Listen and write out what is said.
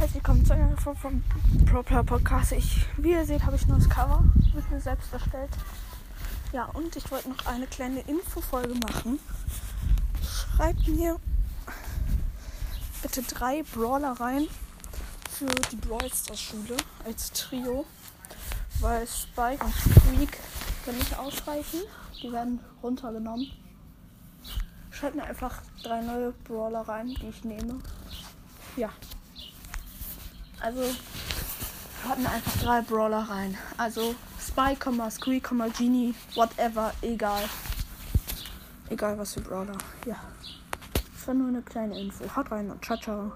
willkommen zu einer Folge vom ProPlayer Podcast. Ich, wie ihr seht, habe ich ein neues Cover mit mir selbst erstellt. Ja, und ich wollte noch eine kleine Infofolge machen. Schreibt mir bitte drei Brawler rein für die Brawl Stars Schule als Trio, weil Spike und Freak können nicht ausreichen. Die werden runtergenommen. Schreibt mir einfach drei neue Brawler rein, die ich nehme. Ja. Also mir einfach drei Brawler rein. Also Spike, Squeak, Genie, whatever, egal. Egal was für Brawler. Ja. Das war nur eine kleine Info. Haut rein und ciao, ciao.